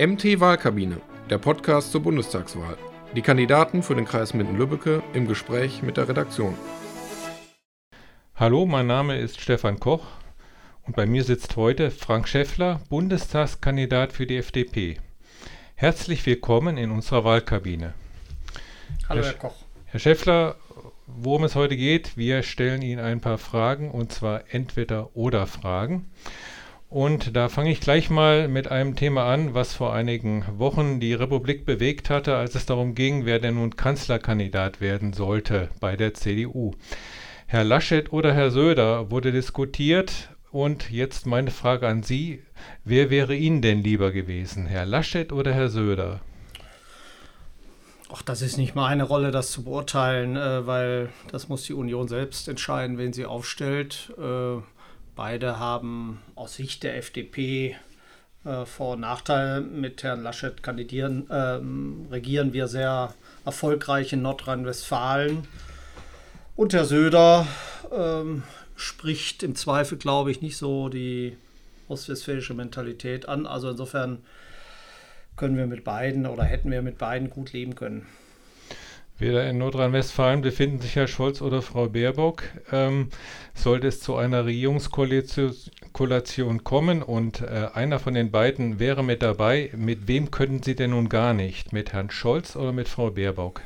MT Wahlkabine, der Podcast zur Bundestagswahl. Die Kandidaten für den Kreis Minden-Lübbecke im Gespräch mit der Redaktion. Hallo, mein Name ist Stefan Koch und bei mir sitzt heute Frank Schäffler, Bundestagskandidat für die FDP. Herzlich willkommen in unserer Wahlkabine. Hallo, Herr, Herr Koch. Herr Schäffler, worum es heute geht, wir stellen Ihnen ein paar Fragen und zwar entweder oder Fragen. Und da fange ich gleich mal mit einem Thema an, was vor einigen Wochen die Republik bewegt hatte, als es darum ging, wer denn nun Kanzlerkandidat werden sollte bei der CDU. Herr Laschet oder Herr Söder wurde diskutiert. Und jetzt meine Frage an Sie. Wer wäre Ihnen denn lieber gewesen, Herr Laschet oder Herr Söder? Ach, das ist nicht meine Rolle, das zu beurteilen, äh, weil das muss die Union selbst entscheiden, wen sie aufstellt. Äh, Beide haben aus Sicht der FDP äh, Vor- und Nachteile. Mit Herrn Laschet kandidieren, ähm, regieren wir sehr erfolgreich in Nordrhein-Westfalen. Und Herr Söder ähm, spricht im Zweifel, glaube ich, nicht so die ostwestfälische Mentalität an. Also insofern können wir mit beiden oder hätten wir mit beiden gut leben können. Weder in Nordrhein-Westfalen befinden sich Herr Scholz oder Frau Baerbock. Ähm, sollte es zu einer Regierungskoalition kommen und äh, einer von den beiden wäre mit dabei, mit wem könnten Sie denn nun gar nicht? Mit Herrn Scholz oder mit Frau Baerbock?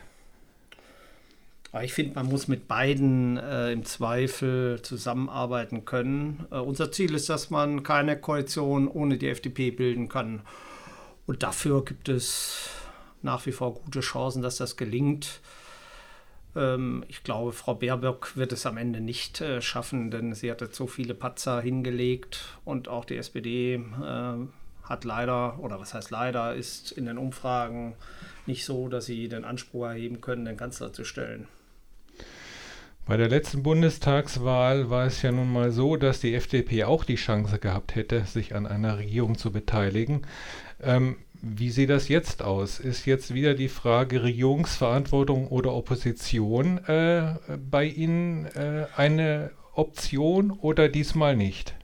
Ich finde, man muss mit beiden äh, im Zweifel zusammenarbeiten können. Äh, unser Ziel ist, dass man keine Koalition ohne die FDP bilden kann. Und dafür gibt es nach wie vor gute Chancen, dass das gelingt. Ähm, ich glaube, Frau Baerbock wird es am Ende nicht äh, schaffen, denn sie hat jetzt so viele Patzer hingelegt und auch die SPD äh, hat leider, oder was heißt leider, ist in den Umfragen nicht so, dass sie den Anspruch erheben können, den Kanzler zu stellen. Bei der letzten Bundestagswahl war es ja nun mal so, dass die FDP auch die Chance gehabt hätte, sich an einer Regierung zu beteiligen. Ähm, wie sieht das jetzt aus? Ist jetzt wieder die Frage Regierungsverantwortung oder Opposition äh, bei Ihnen äh, eine Option oder diesmal nicht?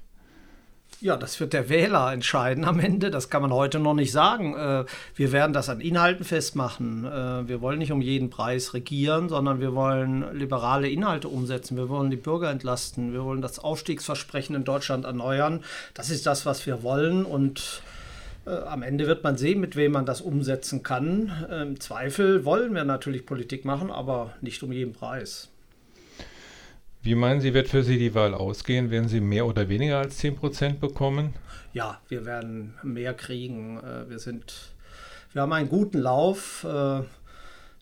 Ja, das wird der Wähler entscheiden am Ende. Das kann man heute noch nicht sagen. Äh, wir werden das an Inhalten festmachen. Äh, wir wollen nicht um jeden Preis regieren, sondern wir wollen liberale Inhalte umsetzen. Wir wollen die Bürger entlasten. Wir wollen das Aufstiegsversprechen in Deutschland erneuern. Das ist das, was wir wollen. Und am Ende wird man sehen, mit wem man das umsetzen kann. Äh, Im Zweifel wollen wir natürlich Politik machen, aber nicht um jeden Preis. Wie meinen Sie, wird für Sie die Wahl ausgehen? Werden Sie mehr oder weniger als 10% bekommen? Ja, wir werden mehr kriegen. Äh, wir sind, wir haben einen guten Lauf.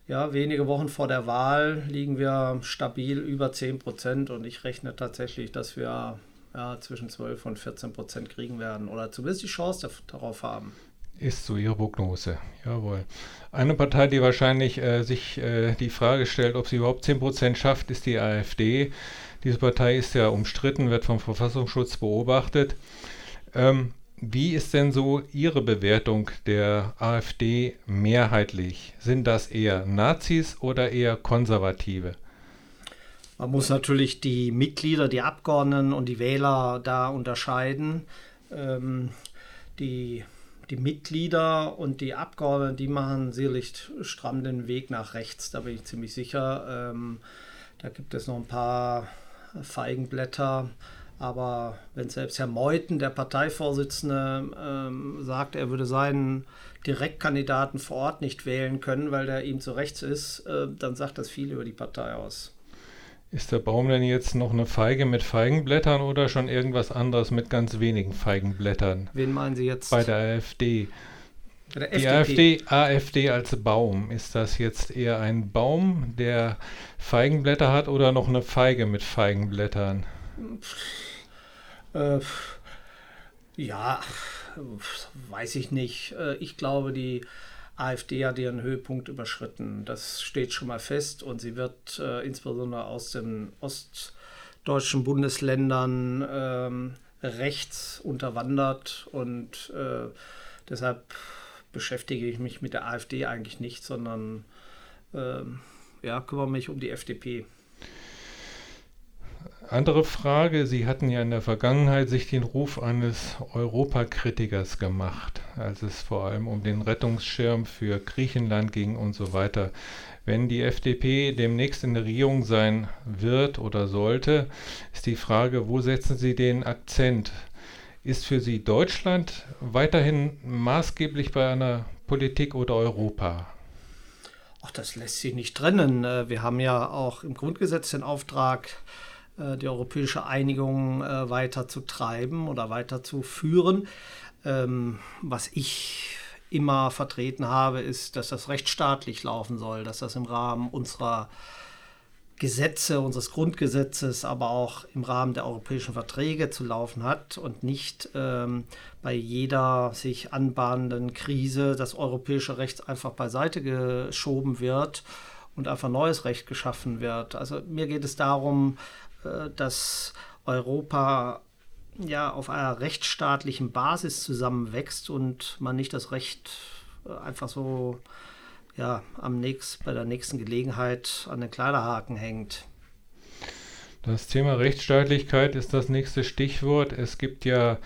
Ja, wenige Wochen vor der Wahl liegen wir stabil über 10% und ich rechne tatsächlich, dass wir ja, zwischen 12 und 14 Prozent kriegen werden oder zumindest die Chance darauf haben. Ist so Ihre Prognose, jawohl. Eine Partei, die wahrscheinlich äh, sich äh, die Frage stellt, ob sie überhaupt 10 Prozent schafft, ist die AfD. Diese Partei ist ja umstritten, wird vom Verfassungsschutz beobachtet. Ähm, wie ist denn so Ihre Bewertung der AfD mehrheitlich? Sind das eher Nazis oder eher Konservative? Man muss natürlich die Mitglieder, die Abgeordneten und die Wähler da unterscheiden. Ähm, die, die Mitglieder und die Abgeordneten, die machen sicherlich stramm den Weg nach rechts, da bin ich ziemlich sicher. Ähm, da gibt es noch ein paar Feigenblätter. Aber wenn selbst Herr Meuthen, der Parteivorsitzende, ähm, sagt, er würde seinen Direktkandidaten vor Ort nicht wählen können, weil der ihm zu rechts ist, äh, dann sagt das viel über die Partei aus. Ist der Baum denn jetzt noch eine Feige mit Feigenblättern oder schon irgendwas anderes mit ganz wenigen Feigenblättern? Wen meinen Sie jetzt? Bei der AfD. Bei der Die AfD, AfD als Baum, ist das jetzt eher ein Baum, der Feigenblätter hat oder noch eine Feige mit Feigenblättern? Äh, ja, weiß ich nicht. Äh, ich glaube, die AfD hat ihren Höhepunkt überschritten. Das steht schon mal fest und sie wird äh, insbesondere aus den ostdeutschen Bundesländern ähm, rechts unterwandert und äh, deshalb beschäftige ich mich mit der AfD eigentlich nicht, sondern äh, ja, kümmere mich um die FDP. Andere Frage. Sie hatten ja in der Vergangenheit sich den Ruf eines Europakritikers gemacht, als es vor allem um den Rettungsschirm für Griechenland ging und so weiter. Wenn die FDP demnächst in der Regierung sein wird oder sollte, ist die Frage, wo setzen Sie den Akzent? Ist für Sie Deutschland weiterhin maßgeblich bei einer Politik oder Europa? Ach, das lässt sich nicht trennen. Äh, wir haben ja auch im Grundgesetz den Auftrag, die europäische Einigung äh, weiter zu treiben oder weiter zu führen. Ähm, was ich immer vertreten habe, ist, dass das rechtsstaatlich laufen soll, dass das im Rahmen unserer Gesetze, unseres Grundgesetzes, aber auch im Rahmen der europäischen Verträge zu laufen hat und nicht ähm, bei jeder sich anbahnenden Krise das europäische Recht einfach beiseite geschoben wird und einfach neues Recht geschaffen wird. Also mir geht es darum, äh, dass Europa ja auf einer rechtsstaatlichen Basis zusammenwächst und man nicht das Recht äh, einfach so ja, am nächst, bei der nächsten Gelegenheit an den Kleiderhaken hängt. Das Thema Rechtsstaatlichkeit ist das nächste Stichwort. Es gibt ja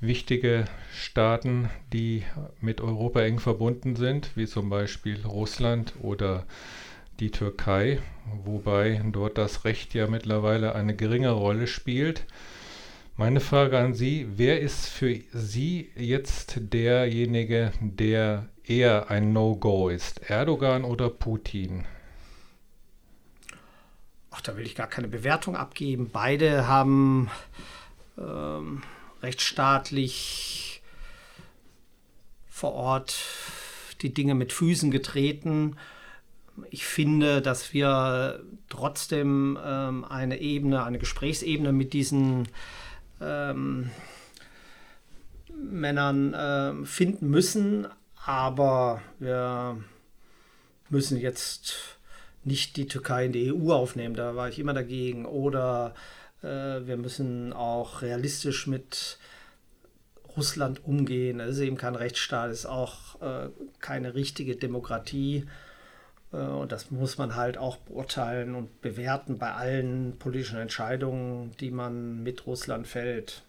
wichtige Staaten, die mit Europa eng verbunden sind, wie zum Beispiel Russland oder die Türkei, wobei dort das Recht ja mittlerweile eine geringe Rolle spielt. Meine Frage an Sie, wer ist für Sie jetzt derjenige, der eher ein No-Go ist, Erdogan oder Putin? Ach, da will ich gar keine Bewertung abgeben. Beide haben ähm, rechtsstaatlich vor Ort die Dinge mit Füßen getreten ich finde, dass wir trotzdem ähm, eine Ebene, eine Gesprächsebene mit diesen ähm, Männern äh, finden müssen, aber wir müssen jetzt nicht die Türkei in die EU aufnehmen, da war ich immer dagegen. Oder äh, wir müssen auch realistisch mit Russland umgehen. Es ist eben kein Rechtsstaat, es ist auch äh, keine richtige Demokratie. Äh, und das muss man halt auch beurteilen und bewerten bei allen politischen Entscheidungen, die man mit Russland fällt.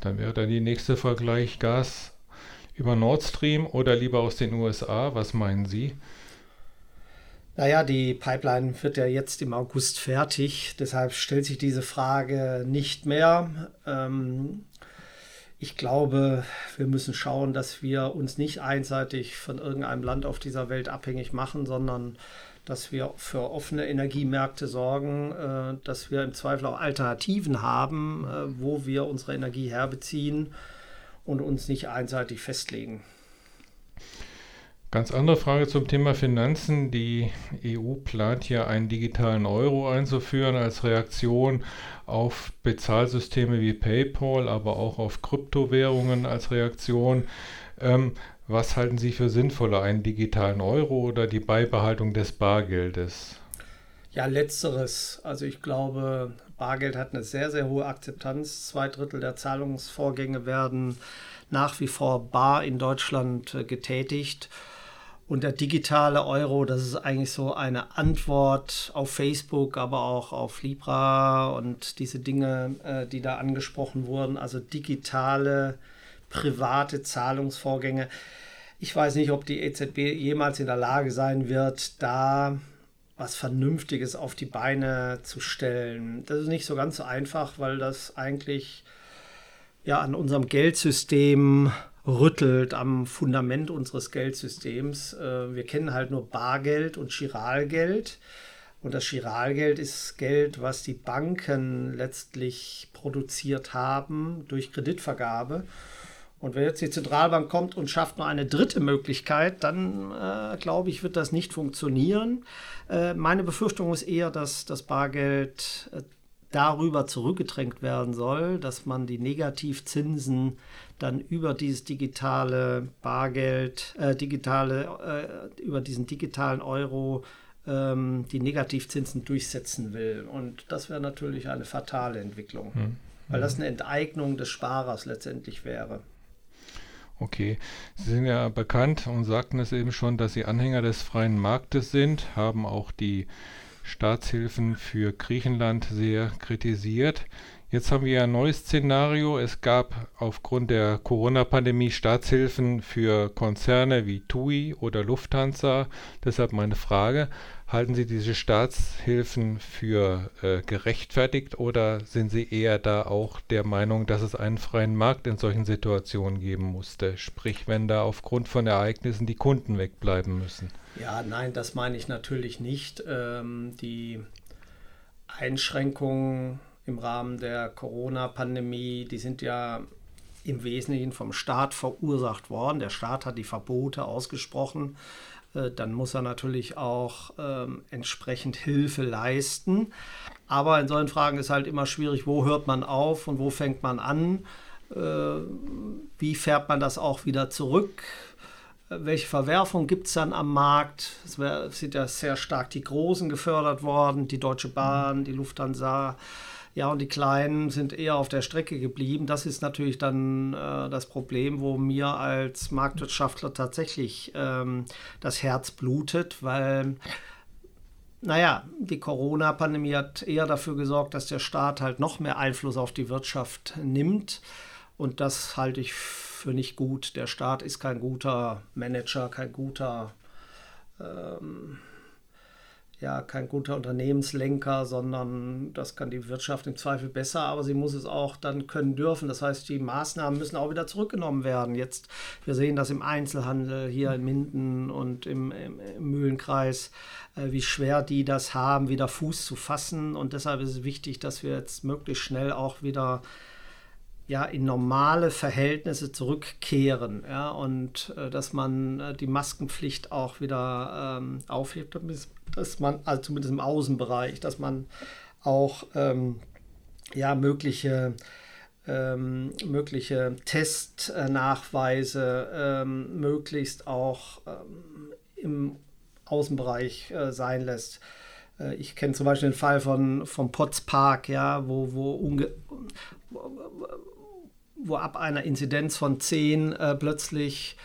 Dann wäre dann die nächste Vergleich Gas über Nord Stream oder lieber aus den USA. Was meinen Sie? Naja, die Pipeline wird ja jetzt im August fertig. Deshalb stellt sich diese Frage nicht mehr. Ähm, ich glaube, wir müssen schauen, dass wir uns nicht einseitig von irgendeinem Land auf dieser Welt abhängig machen, sondern dass wir für offene Energiemärkte sorgen, äh, dass wir im Zweifel auch Alternativen haben, äh, wo wir unsere Energie herbeziehen und uns nicht einseitig festlegen. Ganz andere Frage zum Thema Finanzen. Die EU plant ja einen digitalen Euro einzuführen als Reaktion auf Bezahlsysteme wie PayPal, aber auch auf Kryptowährungen als Reaktion. Ähm, was halten Sie für sinnvoller, einen digitalen Euro oder die Beibehaltung des Bargeldes? Ja, letzteres. Also ich glaube, Bargeld hat eine sehr, sehr hohe Akzeptanz. Zwei Drittel der Zahlungsvorgänge werden nach wie vor bar in Deutschland äh, getätigt. Und der digitale Euro, das ist eigentlich so eine Antwort auf Facebook, aber auch auf Libra und diese Dinge, äh, die da angesprochen wurden. Also digitale, private Zahlungsvorgänge. Ich weiß nicht, ob die EZB jemals in der Lage sein wird, da was Vernünftiges auf die Beine zu stellen. Das ist nicht so ganz so einfach, weil das eigentlich ja an unserem Geldsystem rüttelt am Fundament unseres Geldsystems. Äh, wir kennen halt nur Bargeld und Chiralgeld. Und das Chiralgeld ist Geld, was die Banken letztlich produziert haben durch Kreditvergabe. Und wenn jetzt die Zentralbank kommt und schafft nur eine dritte Möglichkeit, dann äh, glaube ich, wird das nicht funktionieren. Äh, meine Befürchtung ist eher, dass das Bargeld äh, darüber zurückgedrängt werden soll, dass man die Negativzinsen dann über dieses digitale Bargeld, äh, digitale, äh, über diesen digitalen Euro ähm, die Negativzinsen durchsetzen will. Und das wäre natürlich eine fatale Entwicklung, hm. weil das eine Enteignung des Sparers letztendlich wäre. Okay, Sie sind ja bekannt und sagten es eben schon, dass Sie Anhänger des freien Marktes sind, haben auch die Staatshilfen für Griechenland sehr kritisiert. Jetzt haben wir ein neues Szenario. Es gab aufgrund der Corona-Pandemie Staatshilfen für Konzerne wie TUI oder Lufthansa. Deshalb meine Frage, halten Sie diese Staatshilfen für äh, gerechtfertigt oder sind Sie eher da auch der Meinung, dass es einen freien Markt in solchen Situationen geben musste? Sprich, wenn da aufgrund von Ereignissen die Kunden wegbleiben müssen. Ja, nein, das meine ich natürlich nicht. Ähm, die Einschränkungen im Rahmen der Corona-Pandemie, die sind ja im Wesentlichen vom Staat verursacht worden. Der Staat hat die Verbote ausgesprochen. Äh, dann muss er natürlich auch ähm, entsprechend Hilfe leisten. Aber in solchen Fragen ist halt immer schwierig, wo hört man auf und wo fängt man an? Äh, wie fährt man das auch wieder zurück? Welche Verwerfung gibt es dann am Markt? Es sind ja sehr stark die Großen gefördert worden, die Deutsche Bahn, die Lufthansa. Ja, und die Kleinen sind eher auf der Strecke geblieben. Das ist natürlich dann äh, das Problem, wo mir als Marktwirtschaftler tatsächlich ähm, das Herz blutet, weil naja, die Corona-Pandemie hat eher dafür gesorgt, dass der Staat halt noch mehr Einfluss auf die Wirtschaft nimmt. Und das halte ich für nicht gut. Der Staat ist kein guter Manager, kein guter ähm, ja kein guter Unternehmenslenker, sondern das kann die Wirtschaft im Zweifel besser, aber sie muss es auch dann können dürfen. Das heißt, die Maßnahmen müssen auch wieder zurückgenommen werden. Jetzt, wir sehen das im Einzelhandel hier in Minden und im, im, im Mühlenkreis, äh, wie schwer die das haben, wieder Fuß zu fassen. Und deshalb ist es wichtig, dass wir jetzt möglichst schnell auch wieder ja, in normale Verhältnisse zurückkehren ja, und äh, dass man äh, die Maskenpflicht auch wieder ähm, aufhebt, dass man, also zumindest im Außenbereich, dass man auch ähm, ja, mögliche, ähm, mögliche Testnachweise ähm, möglichst auch ähm, im Außenbereich äh, sein lässt. Äh, ich kenne zum Beispiel den Fall von, vom Potts Park, ja, wo, wo, wo ab einer Inzidenz von 10 äh, plötzlich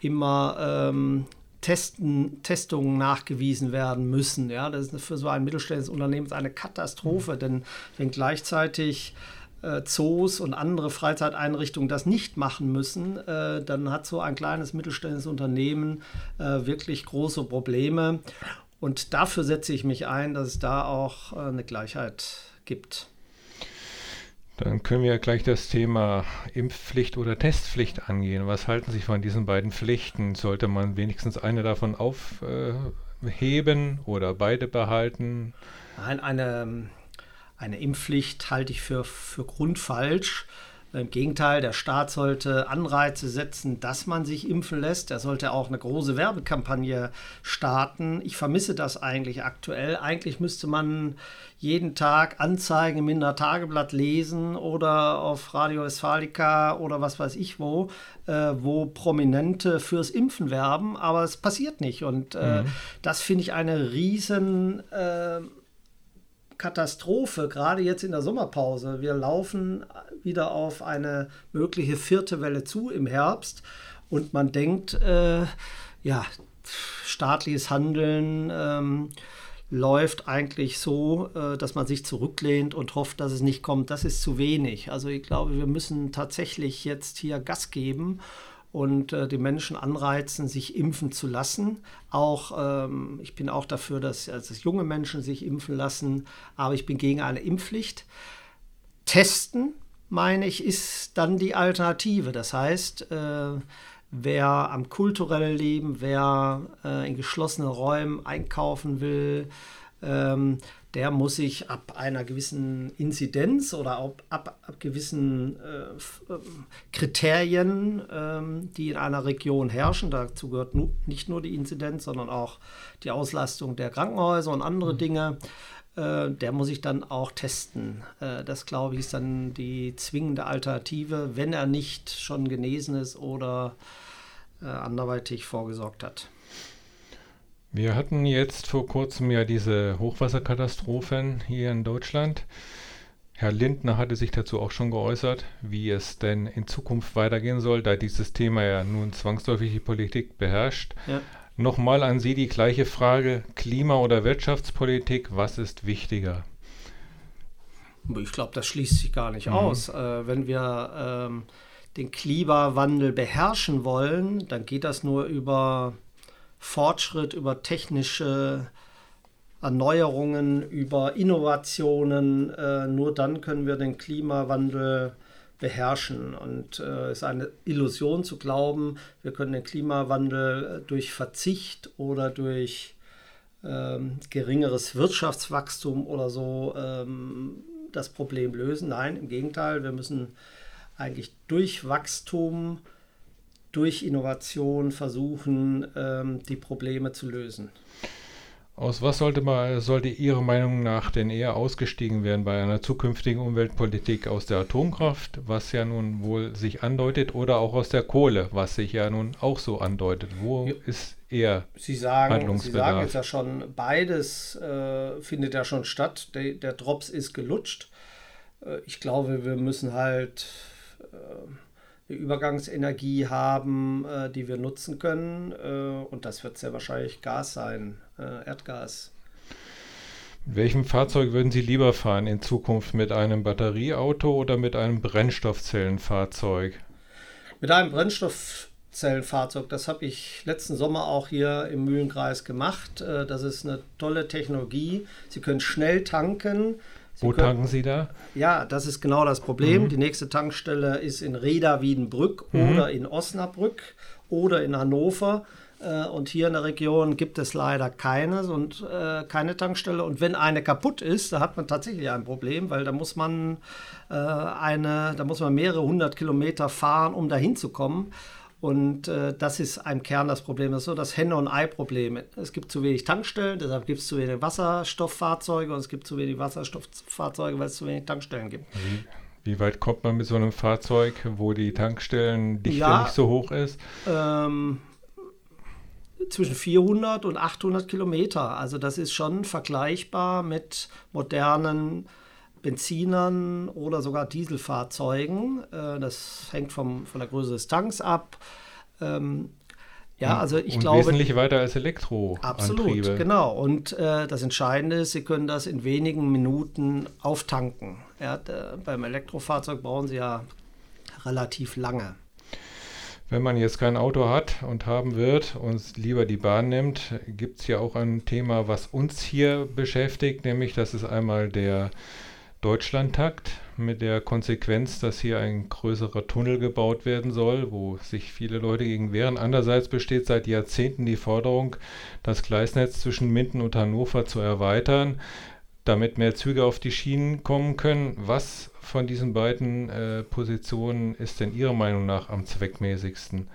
immer ähm, Testen, Testungen nachgewiesen werden müssen. Ja, das ist für so ein mittelständisches Unternehmen eine Katastrophe, mhm. denn wenn gleichzeitig äh, Zoos und andere Freizeiteinrichtungen das nicht machen müssen, äh, dann hat so ein kleines mittelständisches Unternehmen äh, wirklich große Probleme. Und dafür setze ich mich ein, dass es da auch äh, eine Gleichheit gibt. Dann können wir gleich das Thema Impfpflicht oder Testpflicht angehen. Was halten Sie von diesen beiden Pflichten? Sollte man wenigstens eine davon aufheben oder beide behalten? Nein, eine, eine Impfpflicht halte ich für, für grundfalsch. Im Gegenteil, der Staat sollte Anreize setzen, dass man sich impfen lässt. Er sollte auch eine große Werbekampagne starten. Ich vermisse das eigentlich aktuell. Eigentlich müsste man jeden Tag Anzeigen im Minder Tageblatt lesen oder auf Radio Westfalica oder was weiß ich wo, äh, wo Prominente fürs Impfen werben, aber es passiert nicht. Und äh, mhm. das finde ich eine riesen äh, Katastrophe, gerade jetzt in der Sommerpause. Wir laufen wieder auf eine mögliche vierte Welle zu im Herbst und man denkt, äh, ja, staatliches Handeln ähm, läuft eigentlich so, äh, dass man sich zurücklehnt und hofft, dass es nicht kommt. Das ist zu wenig. Also ich glaube, wir müssen tatsächlich jetzt hier Gas geben und äh, die Menschen anreizen, sich impfen zu lassen. Auch ähm, ich bin auch dafür, dass, dass junge Menschen sich impfen lassen, aber ich bin gegen eine Impfpflicht. Testen, meine ich, ist dann die Alternative. Das heißt, äh, wer am kulturellen Leben, wer äh, in geschlossenen Räumen einkaufen will, ähm, der muss sich ab einer gewissen Inzidenz oder ab, ab, ab gewissen äh, ähm, Kriterien, ähm, die in einer Region herrschen, dazu gehört nu, nicht nur die Inzidenz, sondern auch die Auslastung der Krankenhäuser und andere mhm. Dinge, äh, der muss sich dann auch testen. Äh, das, glaube ich, ist dann die zwingende Alternative, wenn er nicht schon genesen ist oder äh, anderweitig vorgesorgt hat. Wir hatten jetzt vor kurzem ja diese Hochwasserkatastrophen hier in Deutschland. Herr Lindner hatte sich dazu auch schon geäußert, wie es denn in Zukunft weitergehen soll, da dieses Thema ja nun zwangsläufig die Politik beherrscht. Ja. Nochmal an Sie die gleiche Frage, Klima- oder Wirtschaftspolitik, was ist wichtiger? Ich glaube, das schließt sich gar nicht mhm. aus. Äh, wenn wir ähm, den Klimawandel beherrschen wollen, dann geht das nur über Fortschritt, über technische Erneuerungen, über Innovationen. Äh, nur dann können wir den Klimawandel beherrschen. Und äh, es ist eine Illusion zu glauben, wir können den Klimawandel äh, durch Verzicht oder durch ähm, geringeres Wirtschaftswachstum oder so ähm, das Problem lösen. Nein, im Gegenteil, wir müssen eigentlich durch Wachstum, durch Innovation versuchen, ähm, die Probleme zu lösen. Aus was sollte, man, sollte Ihrer Meinung nach denn eher ausgestiegen werden bei einer zukünftigen Umweltpolitik aus der Atomkraft, was ja nun wohl sich andeutet, oder auch aus der Kohle, was sich ja nun auch so andeutet? Wo ja. ist eher Sie sagen, Sie sagen jetzt ja schon, beides äh, findet ja schon statt. Der, der Drops ist gelutscht. Äh, ich glaube, wir müssen halt äh, eine Übergangsenergie haben, äh, die wir nutzen können. Äh, und das wird sehr wahrscheinlich Gas sein äh, Erdgas. Mit welchem Fahrzeug würden Sie lieber fahren in Zukunft? Mit einem Batterieauto oder mit einem Brennstoffzellenfahrzeug? Mit einem Brennstoffzellenfahrzeug. Das habe ich letzten Sommer auch hier im Mühlenkreis gemacht. Äh, das ist eine tolle Technologie. Sie können schnell tanken. Sie Wo können, tanken Sie da? Ja, das ist genau das Problem. Mhm. Die nächste Tankstelle ist in Reda-Wiedenbrück mhm. oder in Osnabrück oder in Hannover. Äh, und hier in der Region gibt es leider keine und äh, keine Tankstelle. Und wenn eine kaputt ist, da hat man tatsächlich ein Problem, weil da muss man äh, eine, da muss man mehrere hundert Kilometer fahren, um dahin zu kommen. Und äh, das ist im Kern das Problem. Das ist so das Henne- und Ei-Problem. Es gibt zu wenig Tankstellen, deshalb gibt es zu wenig Wasserstofffahrzeuge und es gibt zu wenig Wasserstofffahrzeuge, weil es zu wenig Tankstellen gibt. Wie, wie weit kommt man mit so einem Fahrzeug, wo die Tankstellendichte ja, nicht so hoch ist? Ähm, zwischen 400 und 800 Kilometer. Also das ist schon vergleichbar mit modernen Benzinern oder sogar Dieselfahrzeugen. Äh, das hängt vom, von der Größe des Tanks ab. Ähm, ja, also ich und glaube. Wesentlich weiter als Elektro. Absolut, genau. Und äh, das Entscheidende ist, Sie können das in wenigen Minuten auftanken. Ja, beim Elektrofahrzeug brauchen Sie ja relativ lange. Wenn man jetzt kein Auto hat und haben wird und lieber die Bahn nimmt, gibt es ja auch ein Thema, was uns hier beschäftigt, nämlich das ist einmal der Deutschlandtakt mit der Konsequenz, dass hier ein größerer Tunnel gebaut werden soll, wo sich viele Leute gegen wehren. Andererseits besteht seit Jahrzehnten die Forderung, das Gleisnetz zwischen Minden und Hannover zu erweitern, damit mehr Züge auf die Schienen kommen können. Was von diesen beiden äh, Positionen ist denn Ihrer Meinung nach am zweckmäßigsten?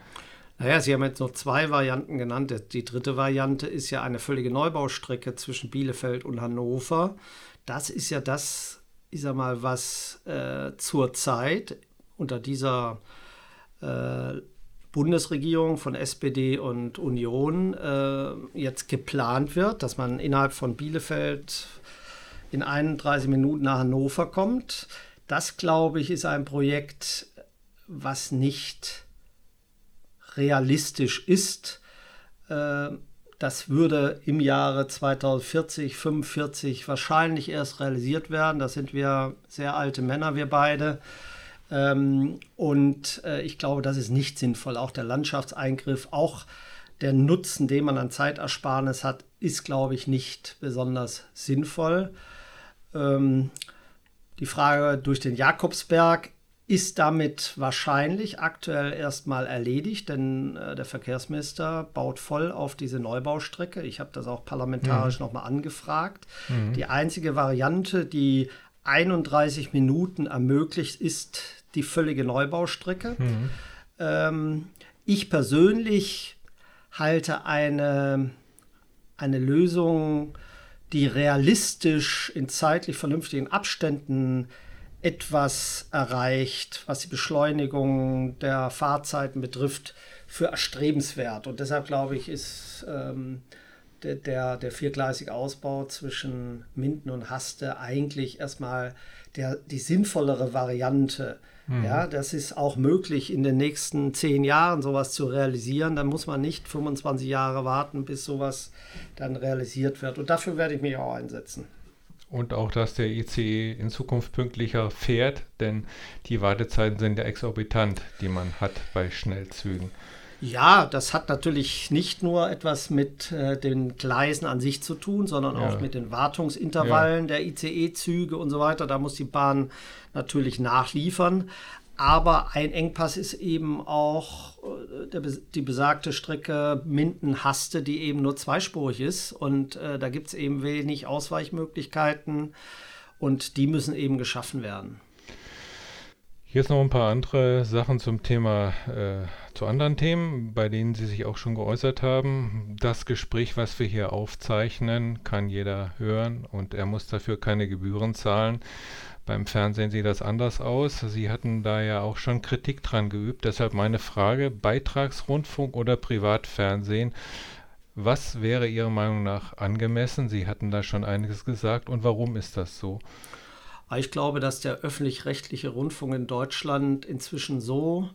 Naja, Sie haben jetzt noch zwei Varianten genannt. Die dritte Variante ist ja eine völlige Neubaustrecke zwischen Bielefeld und Hannover. Das ist ja das, ich sag mal, was äh, zurzeit unter dieser äh, Bundesregierung von SPD und Union äh, jetzt geplant wird, dass man innerhalb von Bielefeld in 31 Minuten nach Hannover kommt. Das, glaube ich, ist ein Projekt, was nicht realistisch ist. Das würde im Jahre 2040, 45 wahrscheinlich erst realisiert werden. Da sind wir sehr alte Männer, wir beide. Ähm, und äh, ich glaube, das ist nicht sinnvoll. Auch der Landschaftseingriff, auch der Nutzen, den man an Zeitersparnis hat, ist, glaube ich, nicht besonders sinnvoll. Ähm, die Frage durch den Jakobsberg ist damit wahrscheinlich aktuell erstmal erledigt, denn äh, der Verkehrsminister baut voll auf diese Neubaustrecke. Ich habe das auch parlamentarisch mhm. nochmal angefragt. Mhm. Die einzige Variante, die 31 Minuten ermöglicht, ist die völlige Neubaustrecke. Mhm. Ähm, ich persönlich halte eine, eine Lösung die realistisch in zeitlich vernünftigen Abständen etwas erreicht, was die Beschleunigung der Fahrzeiten betrifft, für erstrebenswert. Und deshalb glaube ich, ist ähm, der, der, der viergleisige Ausbau zwischen Minden und Haste eigentlich erstmal der, die sinnvollere Variante. Mhm. Ja, das ist auch möglich, in den nächsten zehn Jahren sowas zu realisieren. Dann muss man nicht 25 Jahre warten, bis sowas dann realisiert wird. Und dafür werde ich mich auch einsetzen. Und auch, dass der ICE in Zukunft pünktlicher fährt, denn die Wartezeiten sind ja exorbitant, die man hat bei Schnellzügen. Ja, das hat natürlich nicht nur etwas mit äh, den Gleisen an sich zu tun, sondern ja. auch mit den Wartungsintervallen ja. der ICE-Züge und so weiter. Da muss die Bahn natürlich nachliefern. Aber ein Engpass ist eben auch äh, der, die besagte Strecke Minden-Haste, die eben nur zweispurig ist. Und äh, da gibt es eben wenig Ausweichmöglichkeiten und die müssen eben geschaffen werden. Hier ist noch ein paar andere Sachen zum Thema, äh, zu anderen Themen, bei denen Sie sich auch schon geäußert haben. Das Gespräch, was wir hier aufzeichnen, kann jeder hören und er muss dafür keine Gebühren zahlen. Beim Fernsehen sieht das anders aus. Sie hatten da ja auch schon Kritik dran geübt. Deshalb meine Frage, Beitragsrundfunk oder Privatfernsehen, was wäre Ihrer Meinung nach angemessen? Sie hatten da schon einiges gesagt und warum ist das so? Ich glaube, dass der öffentlich-rechtliche Rundfunk in Deutschland inzwischen so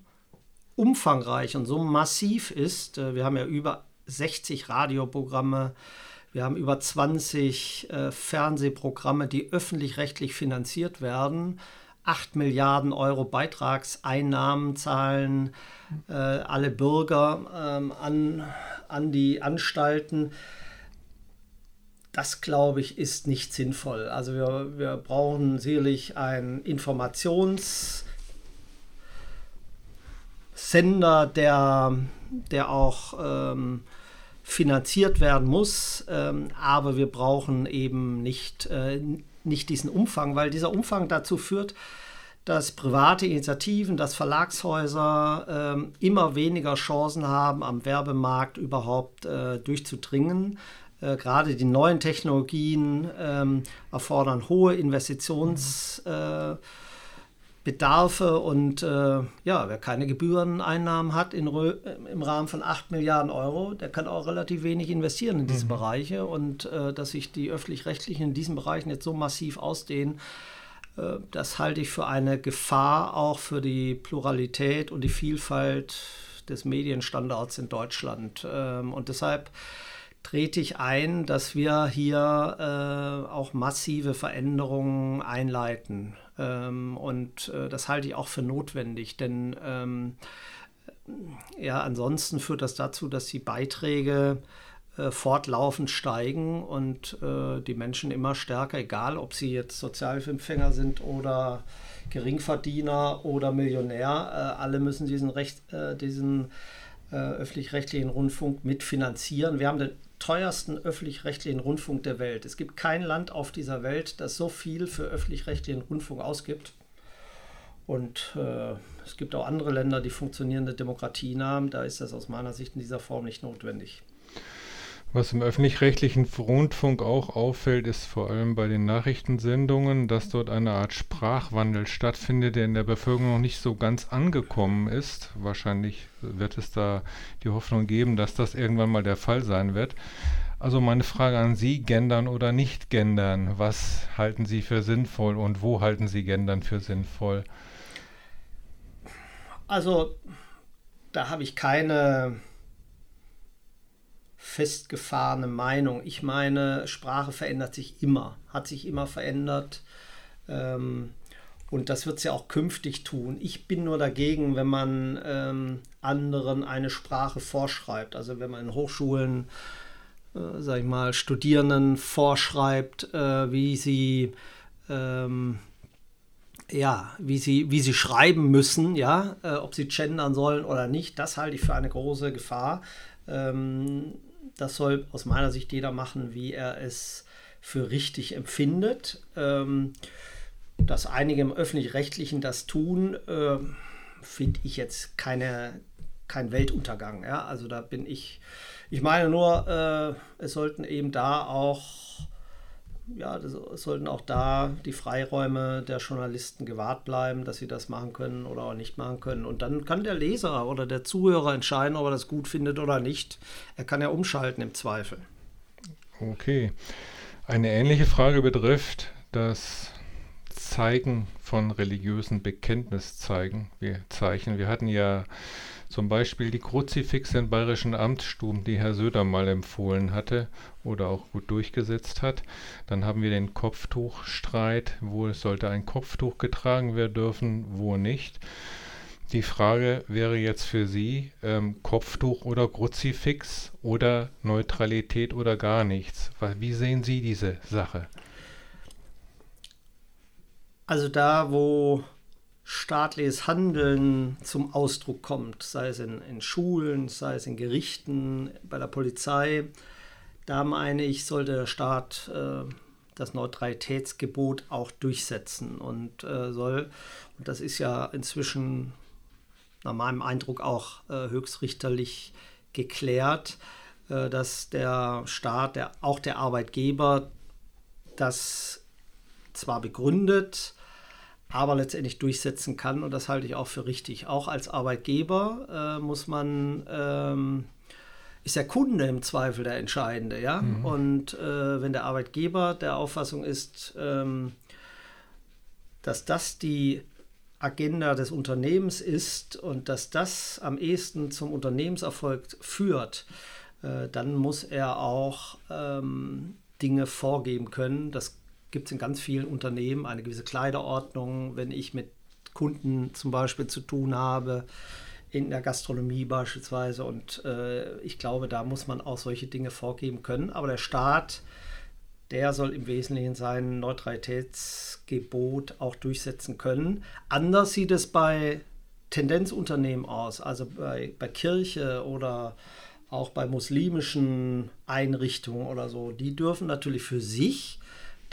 umfangreich und so massiv ist. Äh, wir haben ja über 60 Radioprogramme, wir haben über 20 äh, Fernsehprogramme, die öffentlich-rechtlich finanziert werden. 8 Milliarden Euro Beitragseinnahmen zahlen äh, alle Bürger ähm, an, an die Anstalten das glaube ich ist nicht sinnvoll. Also wir, wir brauchen sicherlich einen Informationssender, der, der auch ähm, finanziert werden muss, ähm, aber wir brauchen eben nicht, äh, nicht diesen Umfang, weil dieser Umfang dazu führt, dass private Initiativen, dass Verlagshäuser ähm, immer weniger Chancen haben, am Werbemarkt überhaupt äh, durchzudringen. Äh, gerade die neuen Technologien ähm, erfordern hohe Investitionsbedarfe äh, und äh, ja, wer keine Gebühreneinnahmen hat in, im Rahmen von 8 Milliarden Euro, der kann auch relativ wenig investieren in diese mhm. Bereiche und äh, dass sich die öffentlich-rechtlichen in diesen Bereichen jetzt so massiv ausdehnen, äh, das halte ich für eine Gefahr auch für die Pluralität und die Vielfalt des Medienstandards in Deutschland. Ähm, und deshalb trete ich ein, dass wir hier äh, auch massive Veränderungen einleiten. Ähm, und äh, das halte ich auch für notwendig, denn ähm, ja, ansonsten führt das dazu, dass die Beiträge äh, fortlaufend steigen und äh, die Menschen immer stärker, egal ob sie jetzt Sozialhilfeempfänger sind oder Geringverdiener oder Millionär, äh, alle müssen diesen, Recht, äh, diesen öffentlich-rechtlichen Rundfunk mitfinanzieren. Wir haben den teuersten öffentlich-rechtlichen Rundfunk der Welt. Es gibt kein Land auf dieser Welt, das so viel für öffentlich-rechtlichen Rundfunk ausgibt. Und äh, es gibt auch andere Länder, die funktionierende Demokratien haben. Da ist das aus meiner Sicht in dieser Form nicht notwendig. Was im öffentlich-rechtlichen Rundfunk auch auffällt, ist vor allem bei den Nachrichtensendungen, dass dort eine Art Sprachwandel stattfindet, der in der Bevölkerung noch nicht so ganz angekommen ist. Wahrscheinlich wird es da die Hoffnung geben, dass das irgendwann mal der Fall sein wird. Also meine Frage an Sie, gendern oder nicht gendern, was halten Sie für sinnvoll und wo halten Sie gendern für sinnvoll? Also da habe ich keine festgefahrene Meinung. Ich meine, Sprache verändert sich immer, hat sich immer verändert. Ähm, und das wird es ja auch künftig tun. Ich bin nur dagegen, wenn man ähm, anderen eine Sprache vorschreibt. Also wenn man in Hochschulen, äh, sag ich mal, Studierenden vorschreibt, äh, wie sie ähm, ja, wie sie, wie sie schreiben müssen, ja, äh, ob sie gendern sollen oder nicht, das halte ich für eine große Gefahr. Ähm, das soll aus meiner Sicht jeder machen, wie er es für richtig empfindet. Ähm, dass einige im öffentlich-rechtlichen das tun, äh, finde ich jetzt keine, kein Weltuntergang. Ja? Also da bin ich, ich meine nur, äh, es sollten eben da auch ja, das, sollten auch da die Freiräume der Journalisten gewahrt bleiben, dass sie das machen können oder auch nicht machen können. Und dann kann der Leser oder der Zuhörer entscheiden, ob er das gut findet oder nicht. Er kann ja umschalten im Zweifel. Okay. Eine ähnliche Frage betrifft das Zeigen von religiösen Bekenntniszeichen. Wir. Wir hatten ja zum Beispiel die Kruzifixe in bayerischen Amtsstuben, die Herr Söder mal empfohlen hatte oder auch gut durchgesetzt hat. Dann haben wir den Kopftuchstreit, wo sollte ein Kopftuch getragen werden dürfen, wo nicht. Die Frage wäre jetzt für Sie, ähm, Kopftuch oder Kruzifix oder Neutralität oder gar nichts. Wie sehen Sie diese Sache? Also da, wo staatliches Handeln zum Ausdruck kommt, sei es in, in Schulen, sei es in Gerichten, bei der Polizei. Da meine ich, sollte der Staat äh, das Neutralitätsgebot auch durchsetzen und äh, soll, und das ist ja inzwischen nach meinem Eindruck auch äh, höchstrichterlich geklärt, äh, dass der Staat, der, auch der Arbeitgeber, das zwar begründet, aber letztendlich durchsetzen kann. Und das halte ich auch für richtig. Auch als Arbeitgeber äh, muss man, ähm, ist der Kunde im Zweifel der Entscheidende. Ja? Mhm. Und äh, wenn der Arbeitgeber der Auffassung ist, ähm, dass das die Agenda des Unternehmens ist und dass das am ehesten zum Unternehmenserfolg führt, äh, dann muss er auch ähm, Dinge vorgeben können. Das gibt es in ganz vielen Unternehmen eine gewisse Kleiderordnung. Wenn ich mit Kunden zum Beispiel zu tun habe, in der Gastronomie beispielsweise. Und äh, ich glaube, da muss man auch solche Dinge vorgeben können. Aber der Staat, der soll im Wesentlichen sein Neutralitätsgebot auch durchsetzen können. Anders sieht es bei Tendenzunternehmen aus, also bei, bei Kirche oder auch bei muslimischen Einrichtungen oder so. Die dürfen natürlich für sich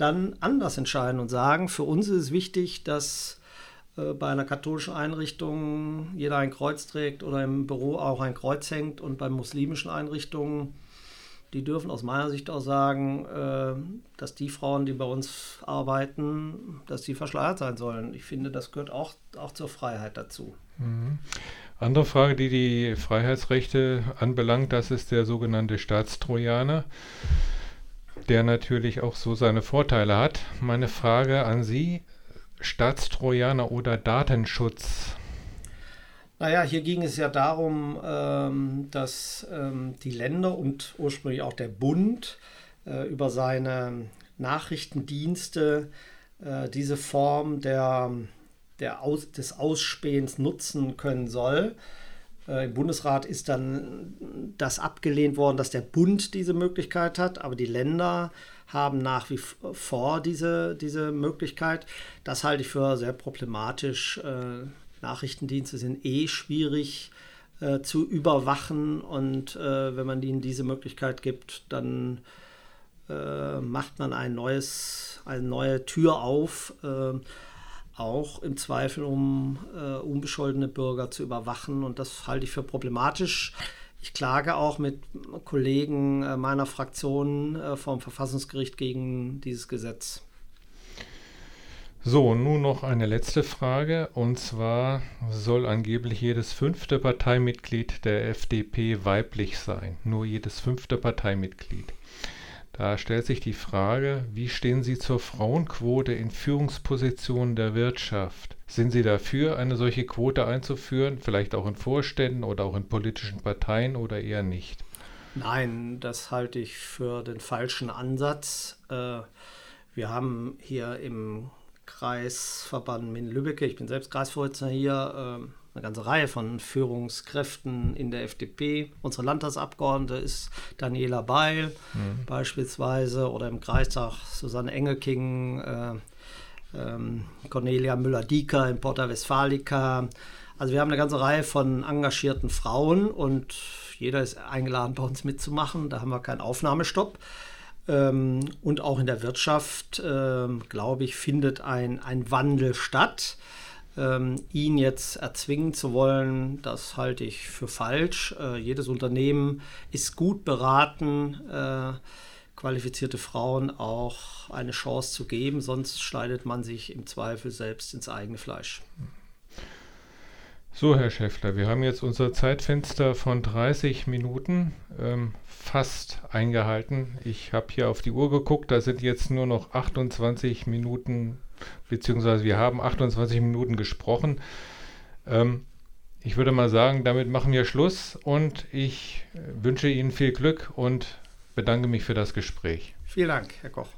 dann anders entscheiden und sagen, für uns ist es wichtig, dass äh, bei einer katholischen Einrichtung jeder ein Kreuz trägt oder im Büro auch ein Kreuz hängt und bei muslimischen Einrichtungen, die dürfen aus meiner Sicht auch sagen, äh, dass die Frauen, die bei uns arbeiten, dass sie verschleiert sein sollen. Ich finde, das gehört auch, auch zur Freiheit dazu. Mhm. Andere Frage, die die Freiheitsrechte anbelangt, das ist der sogenannte Staatstrojaner der natürlich auch so seine Vorteile hat. Meine Frage an Sie, Staatstrojaner oder Datenschutz? Naja, hier ging es ja darum, ähm, dass ähm, die Länder und ursprünglich auch der Bund äh, über seine Nachrichtendienste äh, diese Form der, der Aus, des Ausspähens nutzen können soll. Äh, Im Bundesrat ist dann das abgelehnt worden, dass der Bund diese Möglichkeit hat, aber die Länder haben nach wie vor diese, diese Möglichkeit. Das halte ich für sehr problematisch. Äh, Nachrichtendienste sind eh schwierig äh, zu überwachen und äh, wenn man ihnen diese Möglichkeit gibt, dann äh, macht man ein neues, eine neue Tür auf äh, auch im Zweifel, um äh, unbescholtene Bürger zu überwachen. Und das halte ich für problematisch. Ich klage auch mit Kollegen äh, meiner Fraktion äh, vom Verfassungsgericht gegen dieses Gesetz. So, nun noch eine letzte Frage. Und zwar soll angeblich jedes fünfte Parteimitglied der FDP weiblich sein. Nur jedes fünfte Parteimitglied. Da stellt sich die Frage, wie stehen Sie zur Frauenquote in Führungspositionen der Wirtschaft? Sind Sie dafür, eine solche Quote einzuführen, vielleicht auch in Vorständen oder auch in politischen Parteien oder eher nicht? Nein, das halte ich für den falschen Ansatz. Äh, wir haben hier im Kreisverband Min-Lübbecke, ich bin selbst Kreisvorsitzender hier, ähm, eine ganze Reihe von Führungskräften in der FDP. Unsere Landtagsabgeordnete ist Daniela Beil mhm. beispielsweise oder im Kreistag Susanne Engelking, äh, ähm, Cornelia Müller-Dieker in Porta Westfalica. Also wir haben eine ganze Reihe von engagierten Frauen und jeder ist eingeladen, bei uns mitzumachen. Da haben wir keinen Aufnahmestopp. Ähm, und auch in der Wirtschaft, ähm, glaube ich, findet ein, ein Wandel statt. Ähm, ihn jetzt erzwingen zu wollen, das halte ich für falsch. Äh, jedes Unternehmen ist gut beraten, äh, qualifizierte Frauen auch eine Chance zu geben, sonst schneidet man sich im Zweifel selbst ins eigene Fleisch. So, Herr Schäffler, wir haben jetzt unser Zeitfenster von 30 Minuten ähm, fast eingehalten. Ich habe hier auf die Uhr geguckt, da sind jetzt nur noch 28 Minuten beziehungsweise wir haben 28 Minuten gesprochen. Ähm, ich würde mal sagen, damit machen wir Schluss und ich wünsche Ihnen viel Glück und bedanke mich für das Gespräch. Vielen Dank, Herr Koch.